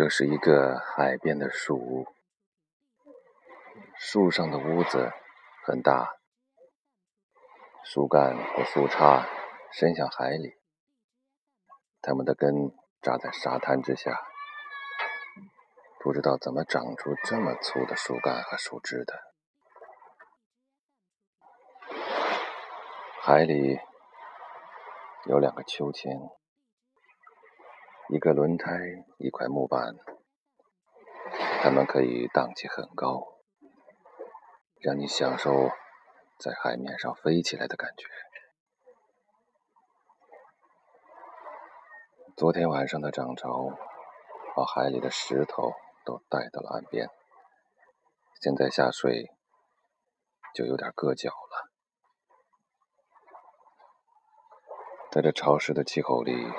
这是一个海边的树屋，树上的屋子很大，树干和树杈伸向海里，它们的根扎在沙滩之下，不知道怎么长出这么粗的树干和树枝的。海里有两个秋千。一个轮胎，一块木板，它们可以荡起很高，让你享受在海面上飞起来的感觉。昨天晚上的涨潮把海里的石头都带到了岸边，现在下水就有点硌脚了。在这潮湿的气候里。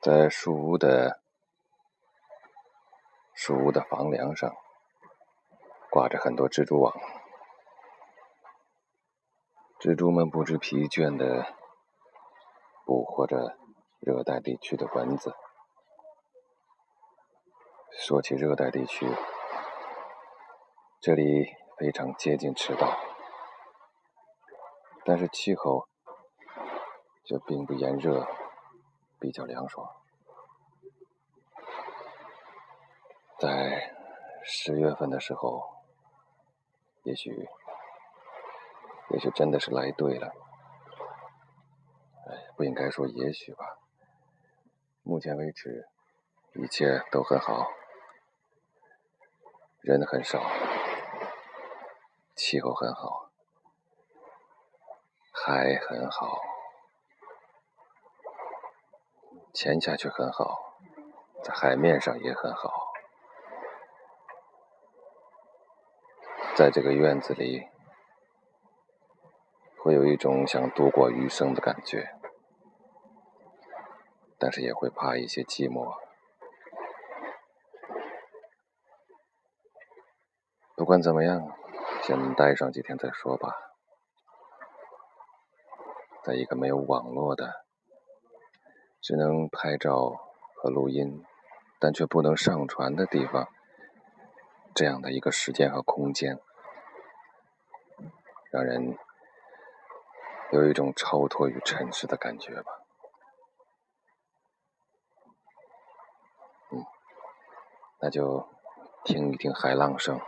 在树屋的树屋的房梁上，挂着很多蜘蛛网，蜘蛛们不知疲倦的捕获着热带地区的蚊子。说起热带地区，这里非常接近赤道，但是气候却并不炎热。比较凉爽，在十月份的时候，也许，也许真的是来对了。哎，不应该说也许吧。目前为止，一切都很好，人很少，气候很好，海很好。潜下去很好，在海面上也很好。在这个院子里，会有一种想度过余生的感觉，但是也会怕一些寂寞。不管怎么样，先待上几天再说吧。在一个没有网络的。只能拍照和录音，但却不能上传的地方，这样的一个时间和空间，让人有一种超脱于尘世的感觉吧。嗯，那就听一听海浪声。